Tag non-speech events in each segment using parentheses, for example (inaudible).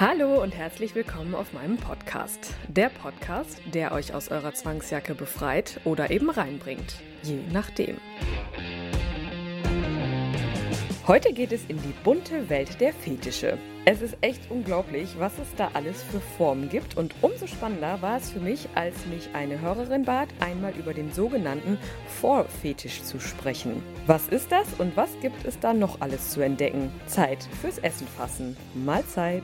Hallo und herzlich willkommen auf meinem Podcast. Der Podcast, der euch aus eurer Zwangsjacke befreit oder eben reinbringt, je nachdem. Heute geht es in die bunte Welt der Fetische. Es ist echt unglaublich, was es da alles für Formen gibt und umso spannender war es für mich, als mich eine Hörerin bat, einmal über den sogenannten Vorfetisch zu sprechen. Was ist das und was gibt es da noch alles zu entdecken? Zeit fürs Essen fassen. Mahlzeit!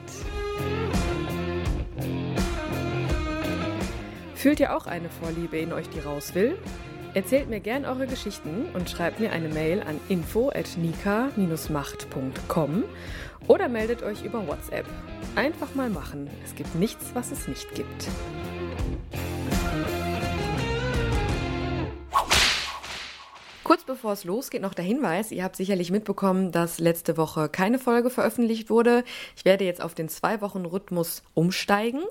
Fühlt ihr auch eine Vorliebe in euch, die raus will? Erzählt mir gern eure Geschichten und schreibt mir eine Mail an info@nika-macht.com oder meldet euch über WhatsApp. Einfach mal machen. Es gibt nichts, was es nicht gibt. Kurz bevor es losgeht, noch der Hinweis, ihr habt sicherlich mitbekommen, dass letzte Woche keine Folge veröffentlicht wurde. Ich werde jetzt auf den Zwei-Wochen-Rhythmus umsteigen.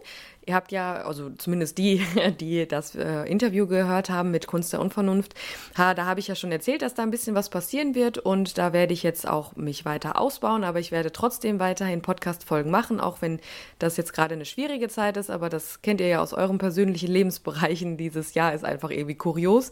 Ihr habt ja, also zumindest die, (laughs) die das äh, Interview gehört haben mit Kunst der Unvernunft, ha, da habe ich ja schon erzählt, dass da ein bisschen was passieren wird und da werde ich jetzt auch mich weiter ausbauen, aber ich werde trotzdem weiterhin Podcast-Folgen machen, auch wenn das jetzt gerade eine schwierige Zeit ist, aber das kennt ihr ja aus euren persönlichen Lebensbereichen. Dieses Jahr ist einfach irgendwie kurios.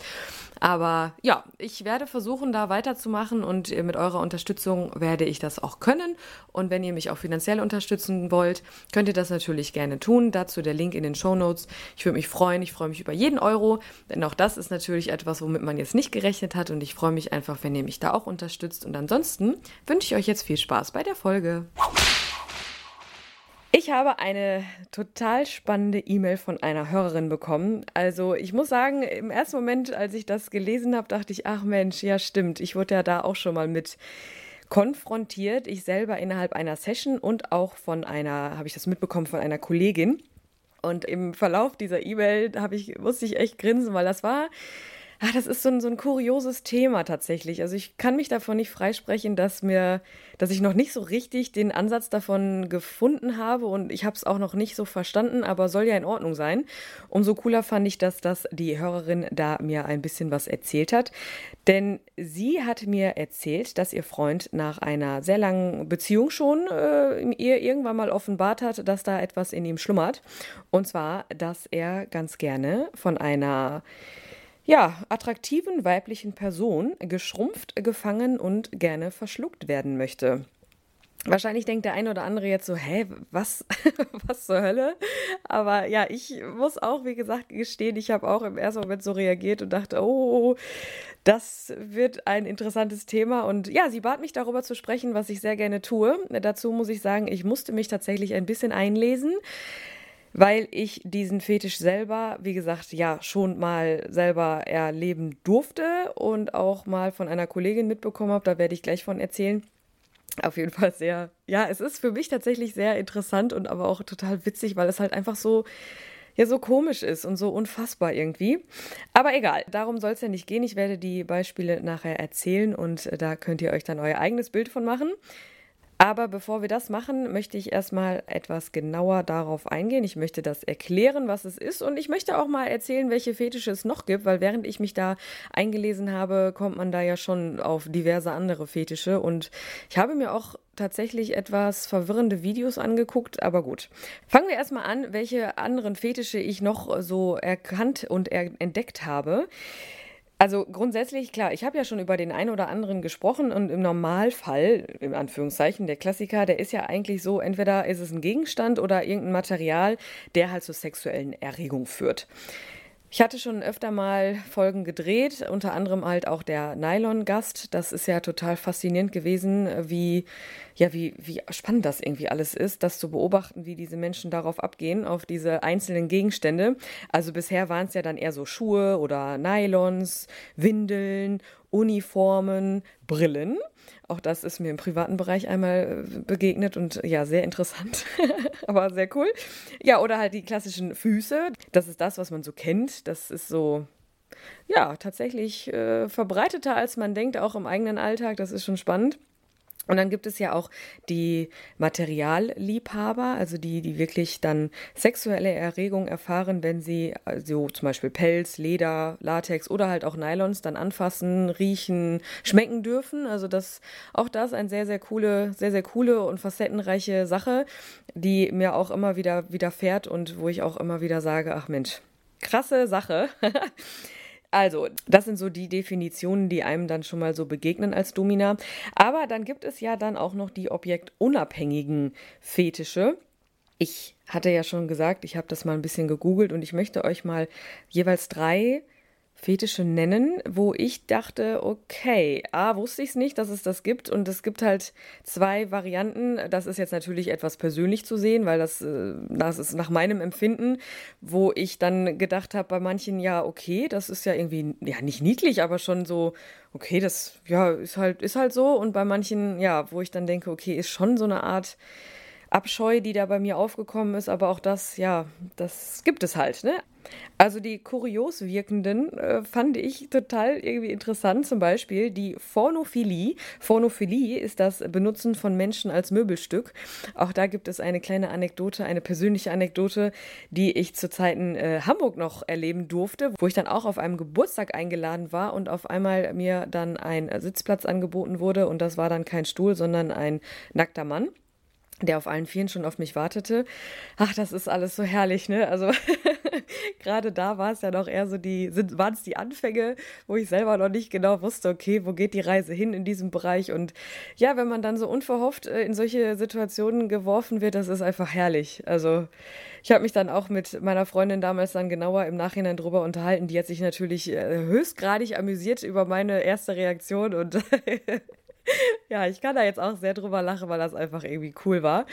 Aber ja, ich werde versuchen, da weiterzumachen und mit eurer Unterstützung werde ich das auch können. Und wenn ihr mich auch finanziell unterstützen wollt, könnt ihr das natürlich gerne tun. Dazu der Link in den Show Notes. Ich würde mich freuen. Ich freue mich über jeden Euro, denn auch das ist natürlich etwas, womit man jetzt nicht gerechnet hat. Und ich freue mich einfach, wenn ihr mich da auch unterstützt. Und ansonsten wünsche ich euch jetzt viel Spaß bei der Folge. Ich habe eine total spannende E-Mail von einer Hörerin bekommen. Also ich muss sagen, im ersten Moment, als ich das gelesen habe, dachte ich, ach Mensch, ja stimmt, ich wurde ja da auch schon mal mit konfrontiert. Ich selber innerhalb einer Session und auch von einer, habe ich das mitbekommen, von einer Kollegin. Und im Verlauf dieser E-Mail ich, musste ich echt grinsen, weil das war, ach, das ist so ein, so ein kurioses Thema tatsächlich. Also ich kann mich davon nicht freisprechen, dass mir, dass ich noch nicht so richtig den Ansatz davon gefunden habe und ich habe es auch noch nicht so verstanden, aber soll ja in Ordnung sein. Umso cooler fand ich, dass das die Hörerin da mir ein bisschen was erzählt hat. Denn sie hat mir erzählt, dass ihr Freund nach einer sehr langen Beziehung schon äh, ihr irgendwann mal offenbart hat, dass da etwas in ihm schlummert. Und zwar, dass er ganz gerne von einer ja, attraktiven weiblichen Person geschrumpft, gefangen und gerne verschluckt werden möchte. Wahrscheinlich denkt der eine oder andere jetzt so, hä, was, (laughs) was zur Hölle? Aber ja, ich muss auch, wie gesagt, gestehen, ich habe auch im ersten Moment so reagiert und dachte, oh, das wird ein interessantes Thema. Und ja, sie bat mich darüber zu sprechen, was ich sehr gerne tue. Dazu muss ich sagen, ich musste mich tatsächlich ein bisschen einlesen weil ich diesen Fetisch selber, wie gesagt, ja schon mal selber erleben durfte und auch mal von einer Kollegin mitbekommen habe. Da werde ich gleich von erzählen. Auf jeden Fall sehr, ja, es ist für mich tatsächlich sehr interessant und aber auch total witzig, weil es halt einfach so, ja, so komisch ist und so unfassbar irgendwie. Aber egal, darum soll es ja nicht gehen. Ich werde die Beispiele nachher erzählen und da könnt ihr euch dann euer eigenes Bild von machen. Aber bevor wir das machen, möchte ich erstmal etwas genauer darauf eingehen. Ich möchte das erklären, was es ist und ich möchte auch mal erzählen, welche Fetische es noch gibt, weil während ich mich da eingelesen habe, kommt man da ja schon auf diverse andere Fetische und ich habe mir auch tatsächlich etwas verwirrende Videos angeguckt, aber gut. Fangen wir erstmal an, welche anderen Fetische ich noch so erkannt und entdeckt habe. Also grundsätzlich, klar, ich habe ja schon über den einen oder anderen gesprochen und im Normalfall, in Anführungszeichen, der Klassiker, der ist ja eigentlich so, entweder ist es ein Gegenstand oder irgendein Material, der halt zur sexuellen Erregung führt. Ich hatte schon öfter mal Folgen gedreht, unter anderem halt auch der Nylon-Gast. Das ist ja total faszinierend gewesen, wie, ja, wie, wie spannend das irgendwie alles ist, das zu beobachten, wie diese Menschen darauf abgehen, auf diese einzelnen Gegenstände. Also bisher waren es ja dann eher so Schuhe oder Nylons, Windeln Uniformen, Brillen. Auch das ist mir im privaten Bereich einmal äh, begegnet und ja, sehr interessant, (laughs) aber sehr cool. Ja, oder halt die klassischen Füße. Das ist das, was man so kennt. Das ist so, ja, tatsächlich äh, verbreiteter, als man denkt, auch im eigenen Alltag. Das ist schon spannend. Und dann gibt es ja auch die Materialliebhaber, also die, die wirklich dann sexuelle Erregung erfahren, wenn sie also zum Beispiel Pelz, Leder, Latex oder halt auch Nylons dann anfassen, riechen, schmecken dürfen. Also das, auch das eine sehr, sehr coole, sehr, sehr coole und facettenreiche Sache, die mir auch immer wieder widerfährt und wo ich auch immer wieder sage, ach Mensch, krasse Sache. (laughs) Also, das sind so die Definitionen, die einem dann schon mal so begegnen als Domina. Aber dann gibt es ja dann auch noch die objektunabhängigen Fetische. Ich hatte ja schon gesagt, ich habe das mal ein bisschen gegoogelt und ich möchte euch mal jeweils drei Fetische nennen, wo ich dachte, okay, A, wusste ich es nicht, dass es das gibt und es gibt halt zwei Varianten. Das ist jetzt natürlich etwas persönlich zu sehen, weil das, äh, das ist nach meinem Empfinden, wo ich dann gedacht habe, bei manchen, ja, okay, das ist ja irgendwie, ja, nicht niedlich, aber schon so, okay, das, ja, ist halt, ist halt so und bei manchen, ja, wo ich dann denke, okay, ist schon so eine Art, Abscheu, die da bei mir aufgekommen ist, aber auch das, ja, das gibt es halt, ne? Also die kurios wirkenden äh, fand ich total irgendwie interessant, zum Beispiel die Phonophilie. Phonophilie ist das Benutzen von Menschen als Möbelstück. Auch da gibt es eine kleine Anekdote, eine persönliche Anekdote, die ich zu Zeiten äh, Hamburg noch erleben durfte, wo ich dann auch auf einem Geburtstag eingeladen war und auf einmal mir dann ein Sitzplatz angeboten wurde und das war dann kein Stuhl, sondern ein nackter Mann der auf allen Vieren schon auf mich wartete. Ach, das ist alles so herrlich, ne? Also (laughs) gerade da war es ja noch eher so die, waren es die Anfänge, wo ich selber noch nicht genau wusste, okay, wo geht die Reise hin in diesem Bereich? Und ja, wenn man dann so unverhofft äh, in solche Situationen geworfen wird, das ist einfach herrlich. Also ich habe mich dann auch mit meiner Freundin damals dann genauer im Nachhinein drüber unterhalten. Die hat sich natürlich äh, höchstgradig amüsiert über meine erste Reaktion und (laughs) ja, ich kann da jetzt auch sehr drüber lachen, weil das einfach irgendwie cool war,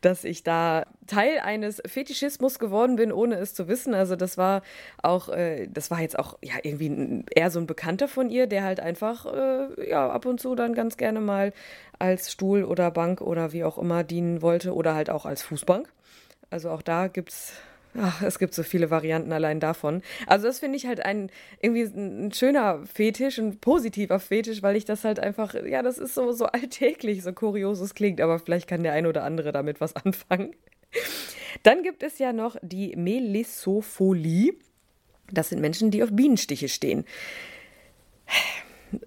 dass ich da Teil eines Fetischismus geworden bin, ohne es zu wissen. Also das war auch, äh, das war jetzt auch ja irgendwie eher so ein Bekannter von ihr, der halt einfach äh, ja ab und zu dann ganz gerne mal als Stuhl oder Bank oder wie auch immer dienen wollte oder halt auch als Fußbank. Also auch da gibt's Ach, es gibt so viele Varianten allein davon. Also das finde ich halt ein irgendwie ein schöner Fetisch, ein positiver Fetisch, weil ich das halt einfach, ja, das ist so, so alltäglich, so kurios es klingt, aber vielleicht kann der ein oder andere damit was (laughs) anfangen. Dann gibt es ja noch die Melissopholie. Das sind Menschen, die auf Bienenstiche stehen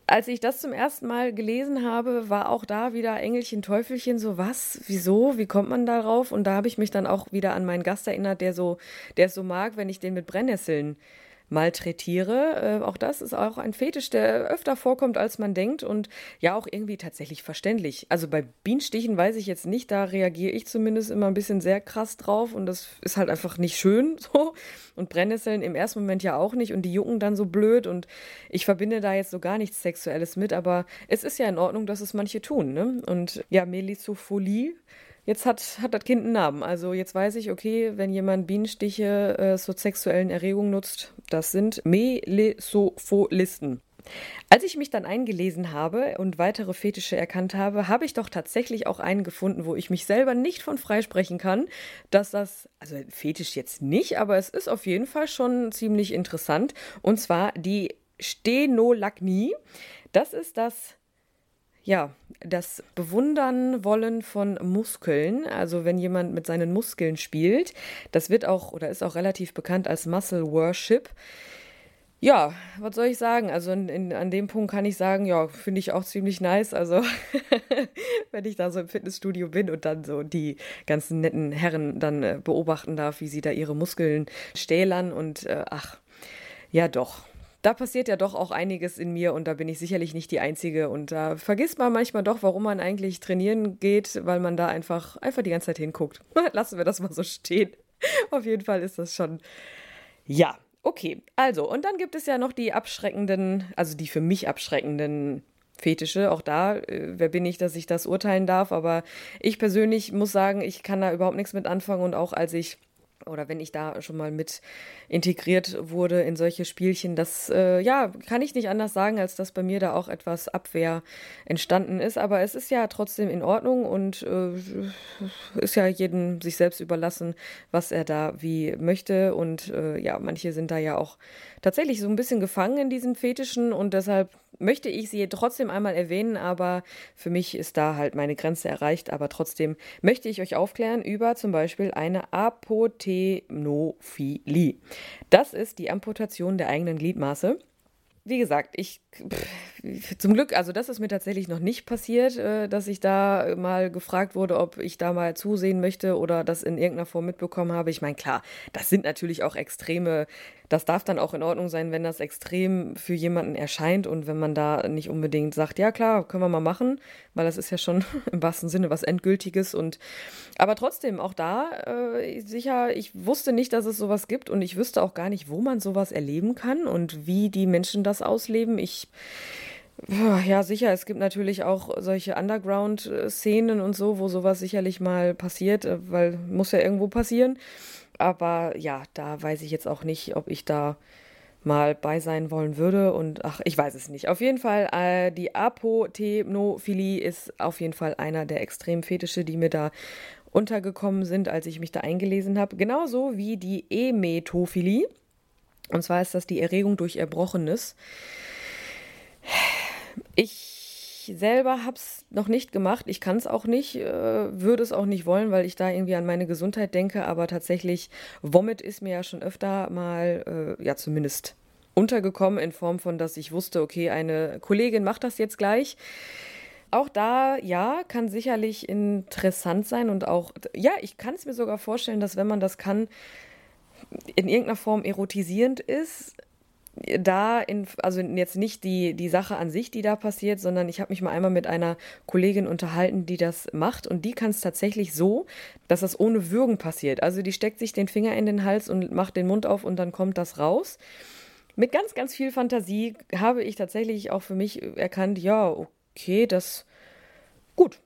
als ich das zum ersten Mal gelesen habe, war auch da wieder Engelchen, Teufelchen, so was, wieso, wie kommt man darauf? Und da habe ich mich dann auch wieder an meinen Gast erinnert, der so, der es so mag, wenn ich den mit Brennnesseln malträtiere. Äh, auch das ist auch ein Fetisch, der öfter vorkommt, als man denkt und ja auch irgendwie tatsächlich verständlich. Also bei Bienenstichen weiß ich jetzt nicht, da reagiere ich zumindest immer ein bisschen sehr krass drauf und das ist halt einfach nicht schön (laughs) so. Und Brennnesseln im ersten Moment ja auch nicht und die jucken dann so blöd und ich verbinde da jetzt so gar nichts Sexuelles mit, aber es ist ja in Ordnung, dass es manche tun. Ne? Und ja, Melisopholie jetzt hat, hat das Kind einen Namen. Also jetzt weiß ich, okay, wenn jemand Bienenstiche äh, zur sexuellen Erregung nutzt, das sind Melesofolisten. Als ich mich dann eingelesen habe und weitere Fetische erkannt habe, habe ich doch tatsächlich auch einen gefunden, wo ich mich selber nicht von freisprechen kann, dass das, also Fetisch jetzt nicht, aber es ist auf jeden Fall schon ziemlich interessant. Und zwar die Stenolagnie. Das ist das ja, das Bewundern wollen von Muskeln, also wenn jemand mit seinen Muskeln spielt, das wird auch oder ist auch relativ bekannt als Muscle Worship. Ja, was soll ich sagen? Also in, in, an dem Punkt kann ich sagen, ja, finde ich auch ziemlich nice. Also (laughs) wenn ich da so im Fitnessstudio bin und dann so die ganzen netten Herren dann äh, beobachten darf, wie sie da ihre Muskeln stählern und äh, ach, ja doch, da passiert ja doch auch einiges in mir und da bin ich sicherlich nicht die Einzige. Und da vergisst man manchmal doch, warum man eigentlich trainieren geht, weil man da einfach, einfach die ganze Zeit hinguckt. (laughs) Lassen wir das mal so stehen. (laughs) Auf jeden Fall ist das schon. Ja, okay. Also, und dann gibt es ja noch die abschreckenden, also die für mich abschreckenden Fetische. Auch da, äh, wer bin ich, dass ich das urteilen darf? Aber ich persönlich muss sagen, ich kann da überhaupt nichts mit anfangen. Und auch als ich oder wenn ich da schon mal mit integriert wurde in solche Spielchen, das äh, ja, kann ich nicht anders sagen, als dass bei mir da auch etwas Abwehr entstanden ist. Aber es ist ja trotzdem in Ordnung und äh, ist ja jedem sich selbst überlassen, was er da wie möchte. Und äh, ja, manche sind da ja auch tatsächlich so ein bisschen gefangen in diesem Fetischen und deshalb möchte ich sie trotzdem einmal erwähnen, aber für mich ist da halt meine Grenze erreicht. Aber trotzdem möchte ich euch aufklären über zum Beispiel eine Apotenophilie. Das ist die Amputation der eigenen Gliedmaße wie gesagt, ich pff, zum Glück, also das ist mir tatsächlich noch nicht passiert, äh, dass ich da mal gefragt wurde, ob ich da mal zusehen möchte oder das in irgendeiner Form mitbekommen habe. Ich meine, klar, das sind natürlich auch extreme das darf dann auch in Ordnung sein, wenn das extrem für jemanden erscheint und wenn man da nicht unbedingt sagt, ja klar, können wir mal machen, weil das ist ja schon (laughs) im wahrsten Sinne was Endgültiges und aber trotzdem auch da äh, sicher, ich wusste nicht, dass es sowas gibt und ich wüsste auch gar nicht, wo man sowas erleben kann und wie die Menschen das ausleben. Ich ja, sicher, es gibt natürlich auch solche Underground-Szenen und so, wo sowas sicherlich mal passiert, äh, weil muss ja irgendwo passieren. Aber ja, da weiß ich jetzt auch nicht, ob ich da mal bei sein wollen würde. Und ach, ich weiß es nicht. Auf jeden Fall, äh, die Apotemnophilie ist auf jeden Fall einer der Extremfetische, die mir da untergekommen sind, als ich mich da eingelesen habe. Genauso wie die Emetophilie. Und zwar ist das die Erregung durch Erbrochenes. Ich selber habe es noch nicht gemacht. Ich kann es auch nicht, äh, würde es auch nicht wollen, weil ich da irgendwie an meine Gesundheit denke. Aber tatsächlich, Vomit ist mir ja schon öfter mal, äh, ja zumindest untergekommen in Form von, dass ich wusste, okay, eine Kollegin macht das jetzt gleich. Auch da, ja, kann sicherlich interessant sein und auch, ja, ich kann es mir sogar vorstellen, dass wenn man das kann, in irgendeiner Form erotisierend ist da in, also jetzt nicht die, die Sache an sich, die da passiert, sondern ich habe mich mal einmal mit einer Kollegin unterhalten, die das macht und die kann es tatsächlich so, dass das ohne Würgen passiert. Also die steckt sich den Finger in den Hals und macht den Mund auf und dann kommt das raus. Mit ganz, ganz viel Fantasie habe ich tatsächlich auch für mich erkannt, ja, okay, das gut.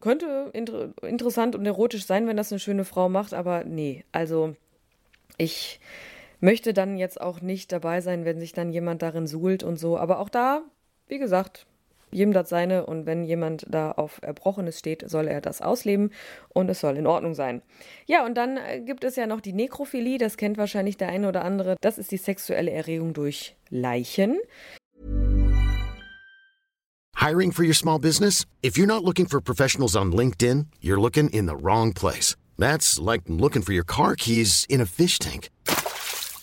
Könnte inter interessant und erotisch sein, wenn das eine schöne Frau macht, aber nee, also ich möchte dann jetzt auch nicht dabei sein, wenn sich dann jemand darin suhlt und so. Aber auch da, wie gesagt, jedem das seine und wenn jemand da auf Erbrochenes steht, soll er das ausleben und es soll in Ordnung sein. Ja, und dann äh, gibt es ja noch die Nekrophilie, das kennt wahrscheinlich der eine oder andere. Das ist die sexuelle Erregung durch Leichen. Hiring for your small business? If you're not looking for professionals on LinkedIn, you're looking in the wrong place. That's like looking for your car keys in a fish tank.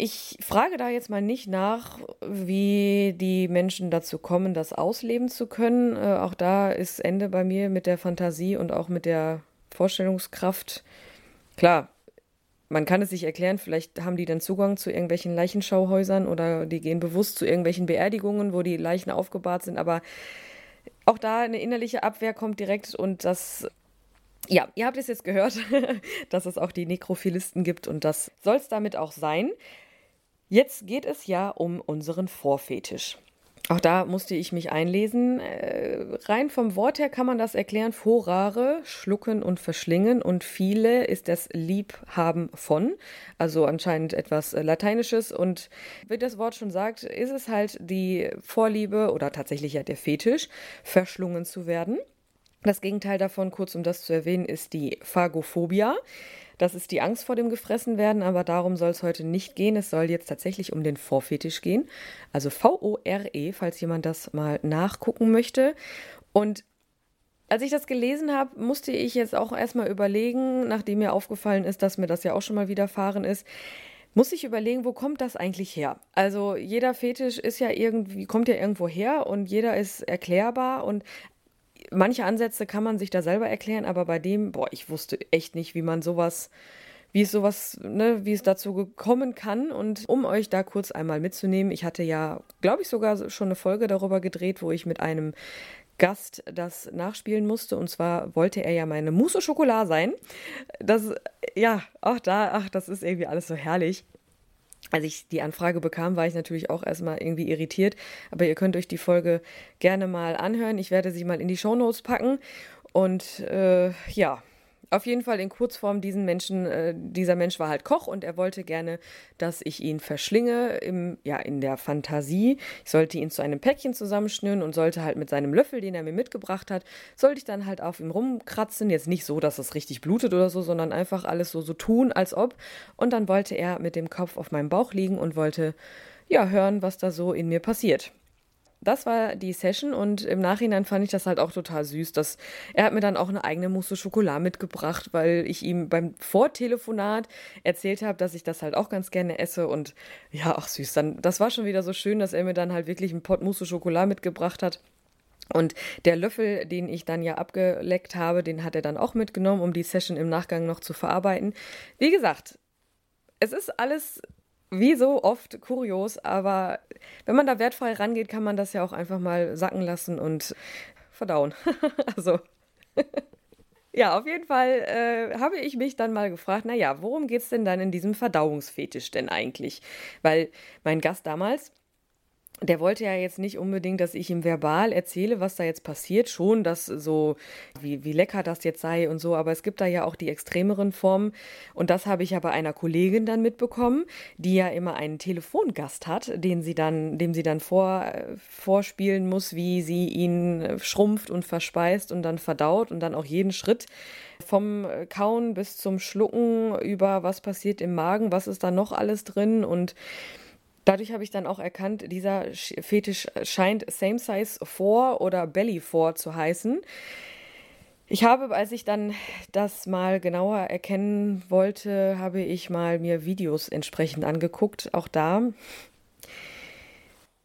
Ich frage da jetzt mal nicht nach, wie die Menschen dazu kommen, das ausleben zu können. Äh, auch da ist Ende bei mir mit der Fantasie und auch mit der Vorstellungskraft. Klar, man kann es sich erklären, vielleicht haben die dann Zugang zu irgendwelchen Leichenschauhäusern oder die gehen bewusst zu irgendwelchen Beerdigungen, wo die Leichen aufgebahrt sind, aber auch da eine innerliche Abwehr kommt direkt und das ja, ihr habt es jetzt gehört, (laughs) dass es auch die Nekrophilisten gibt und das soll es damit auch sein. Jetzt geht es ja um unseren Vorfetisch. Auch da musste ich mich einlesen. Äh, rein vom Wort her kann man das erklären. Vorare, schlucken und verschlingen und viele ist das Liebhaben von. Also anscheinend etwas Lateinisches. Und wie das Wort schon sagt, ist es halt die Vorliebe oder tatsächlich ja der Fetisch, verschlungen zu werden. Das Gegenteil davon, kurz um das zu erwähnen, ist die Phagophobia. Das ist die Angst vor dem Gefressenwerden, aber darum soll es heute nicht gehen. Es soll jetzt tatsächlich um den Vorfetisch gehen. Also V-O-R-E, falls jemand das mal nachgucken möchte. Und als ich das gelesen habe, musste ich jetzt auch erstmal überlegen, nachdem mir aufgefallen ist, dass mir das ja auch schon mal widerfahren ist, muss ich überlegen, wo kommt das eigentlich her? Also jeder Fetisch ist ja irgendwie, kommt ja irgendwo her und jeder ist erklärbar und manche Ansätze kann man sich da selber erklären, aber bei dem, boah, ich wusste echt nicht, wie man sowas wie es sowas, ne, wie es dazu kommen kann. Und um euch da kurz einmal mitzunehmen, ich hatte ja, glaube ich, sogar schon eine Folge darüber gedreht, wo ich mit einem Gast das nachspielen musste. Und zwar wollte er ja meine Mousse au Chocolat sein. Das, ja, auch da, ach, das ist irgendwie alles so herrlich. Als ich die Anfrage bekam, war ich natürlich auch erstmal irgendwie irritiert. Aber ihr könnt euch die Folge gerne mal anhören. Ich werde sie mal in die Shownotes packen. Und äh, ja, auf jeden Fall in Kurzform, diesen Menschen, äh, dieser Mensch war halt Koch und er wollte gerne, dass ich ihn verschlinge im, ja, in der Fantasie. Ich sollte ihn zu einem Päckchen zusammenschnüren und sollte halt mit seinem Löffel, den er mir mitgebracht hat, sollte ich dann halt auf ihm rumkratzen. Jetzt nicht so, dass es richtig blutet oder so, sondern einfach alles so, so tun, als ob. Und dann wollte er mit dem Kopf auf meinem Bauch liegen und wollte, ja, hören, was da so in mir passiert das war die Session und im Nachhinein fand ich das halt auch total süß. Dass er hat mir dann auch eine eigene Mousse Schokolade mitgebracht, weil ich ihm beim Vortelefonat erzählt habe, dass ich das halt auch ganz gerne esse und ja, auch süß. Dann, das war schon wieder so schön, dass er mir dann halt wirklich einen Pot Mousse Schokolade mitgebracht hat. Und der Löffel, den ich dann ja abgeleckt habe, den hat er dann auch mitgenommen, um die Session im Nachgang noch zu verarbeiten. Wie gesagt, es ist alles wie so oft kurios, aber wenn man da wertfrei rangeht, kann man das ja auch einfach mal sacken lassen und verdauen. (laughs) also. ja, auf jeden Fall äh, habe ich mich dann mal gefragt, naja, worum geht es denn dann in diesem Verdauungsfetisch denn eigentlich? Weil mein Gast damals, der wollte ja jetzt nicht unbedingt, dass ich ihm verbal erzähle, was da jetzt passiert. Schon, dass so, wie, wie lecker das jetzt sei und so. Aber es gibt da ja auch die extremeren Formen. Und das habe ich ja bei einer Kollegin dann mitbekommen, die ja immer einen Telefongast hat, den sie dann, dem sie dann vor, vorspielen muss, wie sie ihn schrumpft und verspeist und dann verdaut und dann auch jeden Schritt vom Kauen bis zum Schlucken über was passiert im Magen, was ist da noch alles drin und Dadurch habe ich dann auch erkannt, dieser Fetisch scheint Same Size 4 oder Belly 4 zu heißen. Ich habe, als ich dann das mal genauer erkennen wollte, habe ich mal mir Videos entsprechend angeguckt. Auch da.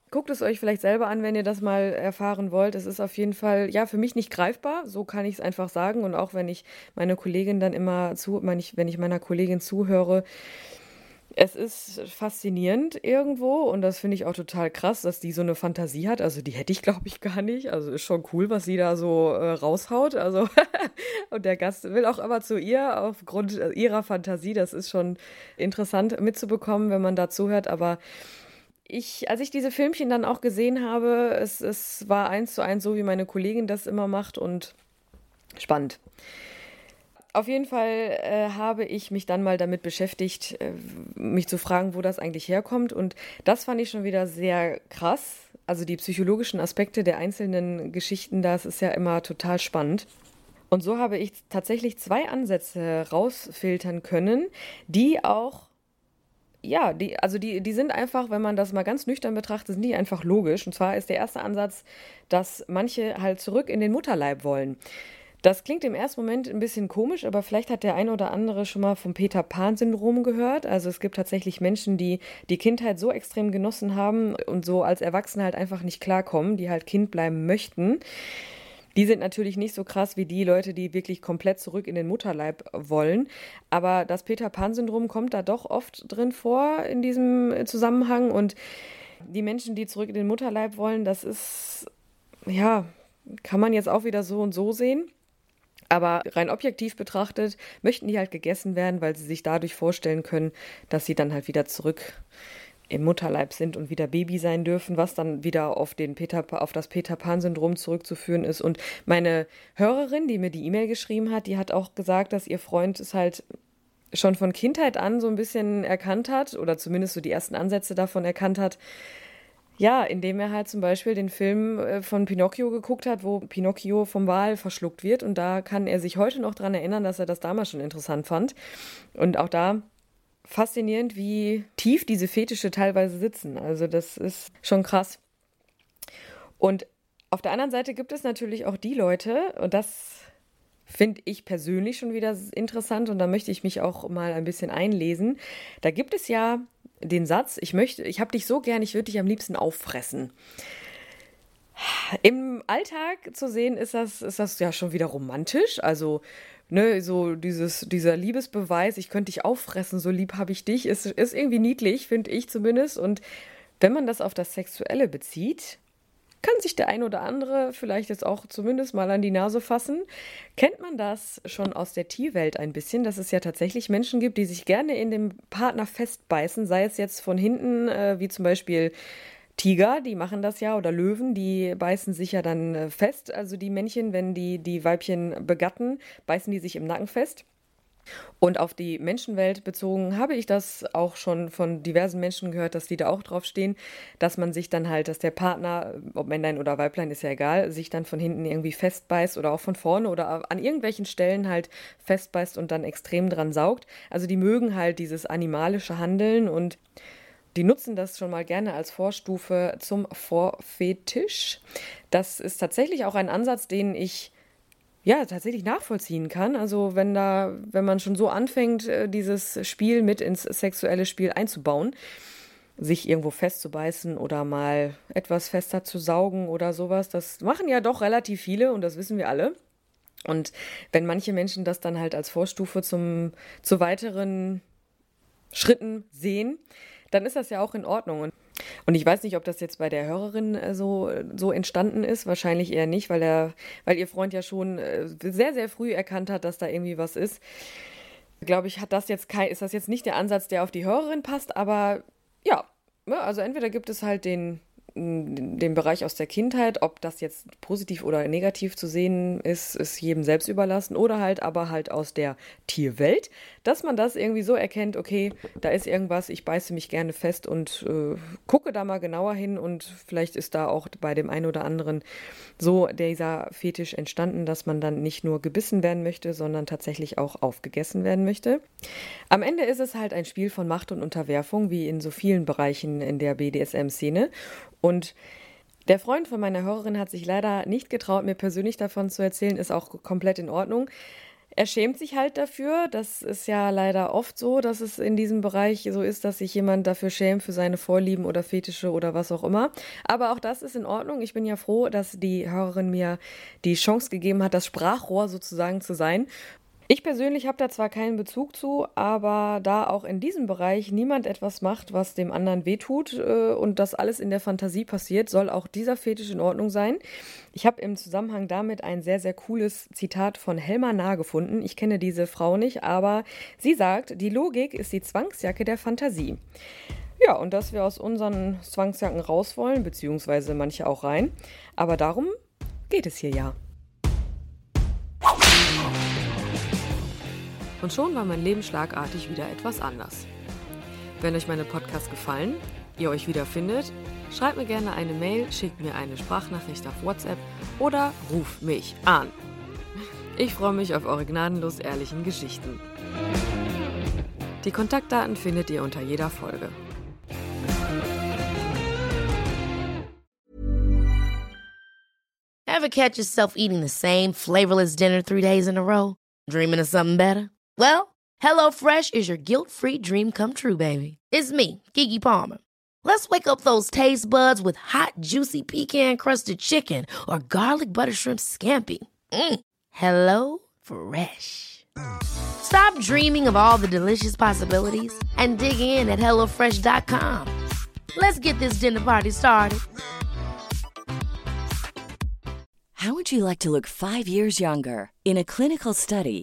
Guckt es euch vielleicht selber an, wenn ihr das mal erfahren wollt. Es ist auf jeden Fall, ja, für mich nicht greifbar. So kann ich es einfach sagen. Und auch wenn ich meine Kollegin dann immer zu, wenn ich, wenn ich meiner Kollegin zuhöre, es ist faszinierend irgendwo und das finde ich auch total krass, dass die so eine Fantasie hat. Also die hätte ich, glaube ich, gar nicht. Also ist schon cool, was sie da so äh, raushaut. Also (laughs) und der Gast will auch aber zu ihr aufgrund ihrer Fantasie. Das ist schon interessant mitzubekommen, wenn man da zuhört. Aber ich, als ich diese Filmchen dann auch gesehen habe, es, es war eins zu eins so, wie meine Kollegin das immer macht und spannend. Auf jeden Fall äh, habe ich mich dann mal damit beschäftigt, äh, mich zu fragen, wo das eigentlich herkommt. Und das fand ich schon wieder sehr krass. Also die psychologischen Aspekte der einzelnen Geschichten, das ist ja immer total spannend. Und so habe ich tatsächlich zwei Ansätze rausfiltern können, die auch ja, die, also die, die sind einfach, wenn man das mal ganz nüchtern betrachtet, sind die einfach logisch. Und zwar ist der erste Ansatz, dass manche halt zurück in den Mutterleib wollen. Das klingt im ersten Moment ein bisschen komisch, aber vielleicht hat der ein oder andere schon mal vom Peter Pan-Syndrom gehört. Also es gibt tatsächlich Menschen, die die Kindheit so extrem genossen haben und so als Erwachsene halt einfach nicht klarkommen, die halt Kind bleiben möchten. Die sind natürlich nicht so krass wie die Leute, die wirklich komplett zurück in den Mutterleib wollen. Aber das Peter Pan-Syndrom kommt da doch oft drin vor in diesem Zusammenhang. Und die Menschen, die zurück in den Mutterleib wollen, das ist, ja, kann man jetzt auch wieder so und so sehen. Aber rein objektiv betrachtet möchten die halt gegessen werden, weil sie sich dadurch vorstellen können, dass sie dann halt wieder zurück im Mutterleib sind und wieder Baby sein dürfen, was dann wieder auf, den Peter, auf das Peter Pan-Syndrom zurückzuführen ist. Und meine Hörerin, die mir die E-Mail geschrieben hat, die hat auch gesagt, dass ihr Freund es halt schon von Kindheit an so ein bisschen erkannt hat oder zumindest so die ersten Ansätze davon erkannt hat, ja, indem er halt zum Beispiel den Film äh, von Pinocchio geguckt hat, wo Pinocchio vom Wal verschluckt wird. Und da kann er sich heute noch daran erinnern, dass er das damals schon interessant fand. Und auch da faszinierend, wie tief diese Fetische teilweise sitzen. Also das ist schon krass. Und auf der anderen Seite gibt es natürlich auch die Leute, und das finde ich persönlich schon wieder interessant, und da möchte ich mich auch mal ein bisschen einlesen. Da gibt es ja den Satz, ich möchte, ich habe dich so gern, ich würde dich am liebsten auffressen. Im Alltag zu sehen ist das, ist das ja schon wieder romantisch. Also ne, so dieses, dieser Liebesbeweis, ich könnte dich auffressen, so lieb habe ich dich, ist, ist irgendwie niedlich, finde ich zumindest. Und wenn man das auf das Sexuelle bezieht, kann sich der ein oder andere vielleicht jetzt auch zumindest mal an die Nase fassen. Kennt man das schon aus der Tierwelt ein bisschen, dass es ja tatsächlich Menschen gibt, die sich gerne in dem Partner festbeißen, sei es jetzt von hinten, äh, wie zum Beispiel Tiger, die machen das ja, oder Löwen, die beißen sich ja dann äh, fest. Also die Männchen, wenn die die Weibchen begatten, beißen die sich im Nacken fest. Und auf die Menschenwelt bezogen habe ich das auch schon von diversen Menschen gehört, dass die da auch drauf stehen, dass man sich dann halt, dass der Partner, ob Männlein oder Weiblein, ist ja egal, sich dann von hinten irgendwie festbeißt oder auch von vorne oder an irgendwelchen Stellen halt festbeißt und dann extrem dran saugt. Also die mögen halt dieses animalische Handeln und die nutzen das schon mal gerne als Vorstufe zum Vorfetisch. Das ist tatsächlich auch ein Ansatz, den ich ja tatsächlich nachvollziehen kann. Also wenn da, wenn man schon so anfängt, äh, dieses Spiel mit ins sexuelle Spiel einzubauen, sich irgendwo festzubeißen oder mal etwas fester zu saugen oder sowas, das machen ja doch relativ viele und das wissen wir alle. Und wenn manche Menschen das dann halt als Vorstufe zum, zu weiteren Schritten sehen, dann ist das ja auch in Ordnung. Und ich weiß nicht, ob das jetzt bei der Hörerin äh, so, so entstanden ist. Wahrscheinlich eher nicht, weil, er, weil ihr Freund ja schon äh, sehr, sehr früh erkannt hat, dass da irgendwie was ist. Glaube ich, hat das jetzt kein, ist das jetzt nicht der Ansatz, der auf die Hörerin passt, aber ja, ne, also entweder gibt es halt den, den Bereich aus der Kindheit, ob das jetzt positiv oder negativ zu sehen ist, ist jedem selbst überlassen oder halt aber halt aus der Tierwelt, dass man das irgendwie so erkennt, okay, da ist irgendwas, ich beiße mich gerne fest und äh, gucke da mal genauer hin und vielleicht ist da auch bei dem einen oder anderen so dieser Fetisch entstanden, dass man dann nicht nur gebissen werden möchte, sondern tatsächlich auch aufgegessen werden möchte. Am Ende ist es halt ein Spiel von Macht und Unterwerfung, wie in so vielen Bereichen in der BDSM-Szene und der Freund von meiner Hörerin hat sich leider nicht getraut, mir persönlich davon zu erzählen, ist auch komplett in Ordnung. Er schämt sich halt dafür. Das ist ja leider oft so, dass es in diesem Bereich so ist, dass sich jemand dafür schämt für seine Vorlieben oder Fetische oder was auch immer. Aber auch das ist in Ordnung. Ich bin ja froh, dass die Hörerin mir die Chance gegeben hat, das Sprachrohr sozusagen zu sein ich persönlich habe da zwar keinen Bezug zu, aber da auch in diesem Bereich niemand etwas macht, was dem anderen wehtut äh, und das alles in der Fantasie passiert, soll auch dieser Fetisch in Ordnung sein. Ich habe im Zusammenhang damit ein sehr, sehr cooles Zitat von Helma Nah gefunden. Ich kenne diese Frau nicht, aber sie sagt, die Logik ist die Zwangsjacke der Fantasie. Ja, und dass wir aus unseren Zwangsjacken raus wollen, beziehungsweise manche auch rein. Aber darum geht es hier ja. Und schon war mein Leben schlagartig wieder etwas anders. Wenn euch meine Podcasts gefallen, ihr euch wiederfindet, schreibt mir gerne eine Mail, schickt mir eine Sprachnachricht auf WhatsApp oder ruft mich an. Ich freue mich auf eure gnadenlos ehrlichen Geschichten. Die Kontaktdaten findet ihr unter jeder Folge. Ever catch yourself eating the same flavorless dinner three days in a row? Dreaming of something better? Well, HelloFresh is your guilt-free dream come true, baby. It's me, Gigi Palmer. Let's wake up those taste buds with hot, juicy pecan-crusted chicken or garlic butter shrimp scampi. Mm. Hello Fresh. Stop dreaming of all the delicious possibilities and dig in at HelloFresh.com. Let's get this dinner party started. How would you like to look five years younger? In a clinical study,